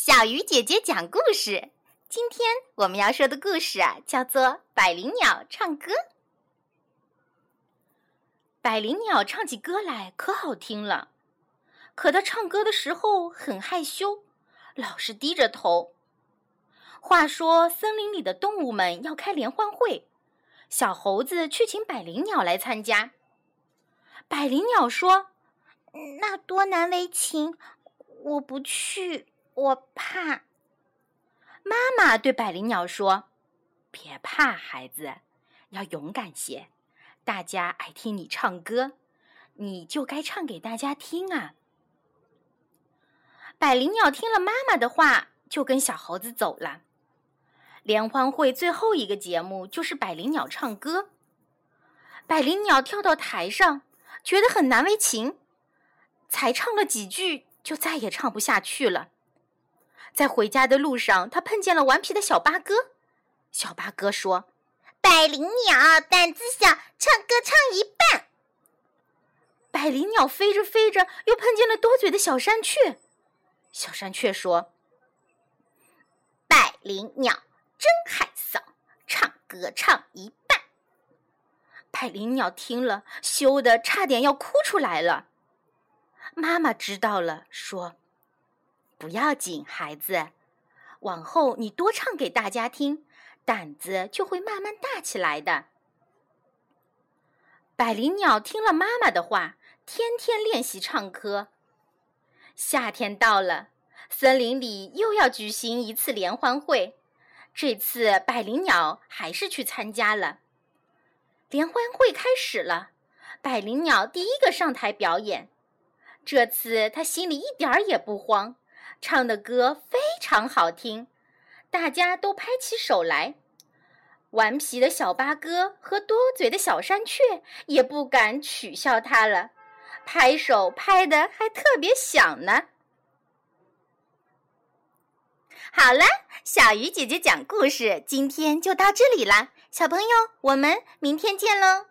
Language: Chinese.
小鱼姐姐讲故事。今天我们要说的故事啊，叫做《百灵鸟唱歌》。百灵鸟唱起歌来可好听了，可它唱歌的时候很害羞，老是低着头。话说，森林里的动物们要开联欢会，小猴子去请百灵鸟来参加。百灵鸟说：“那多难为情，我不去。”我怕。妈妈对百灵鸟说：“别怕，孩子，要勇敢些。大家爱听你唱歌，你就该唱给大家听啊。”百灵鸟听了妈妈的话，就跟小猴子走了。联欢会最后一个节目就是百灵鸟唱歌。百灵鸟跳到台上，觉得很难为情，才唱了几句，就再也唱不下去了。在回家的路上，他碰见了顽皮的小八哥。小八哥说：“百灵鸟胆子小，唱歌唱一半。”百灵鸟飞着飞着，又碰见了多嘴的小山雀。小山雀说：“百灵鸟真害臊，唱歌唱一半。”百灵鸟听了，羞得差点要哭出来了。妈妈知道了，说。不要紧，孩子，往后你多唱给大家听，胆子就会慢慢大起来的。百灵鸟听了妈妈的话，天天练习唱歌。夏天到了，森林里又要举行一次联欢会，这次百灵鸟还是去参加了。联欢会开始了，百灵鸟第一个上台表演，这次他心里一点儿也不慌。唱的歌非常好听，大家都拍起手来。顽皮的小八哥和多嘴的小山雀也不敢取笑他了，拍手拍的还特别响呢。好了，小鱼姐姐讲故事今天就到这里啦，小朋友，我们明天见喽。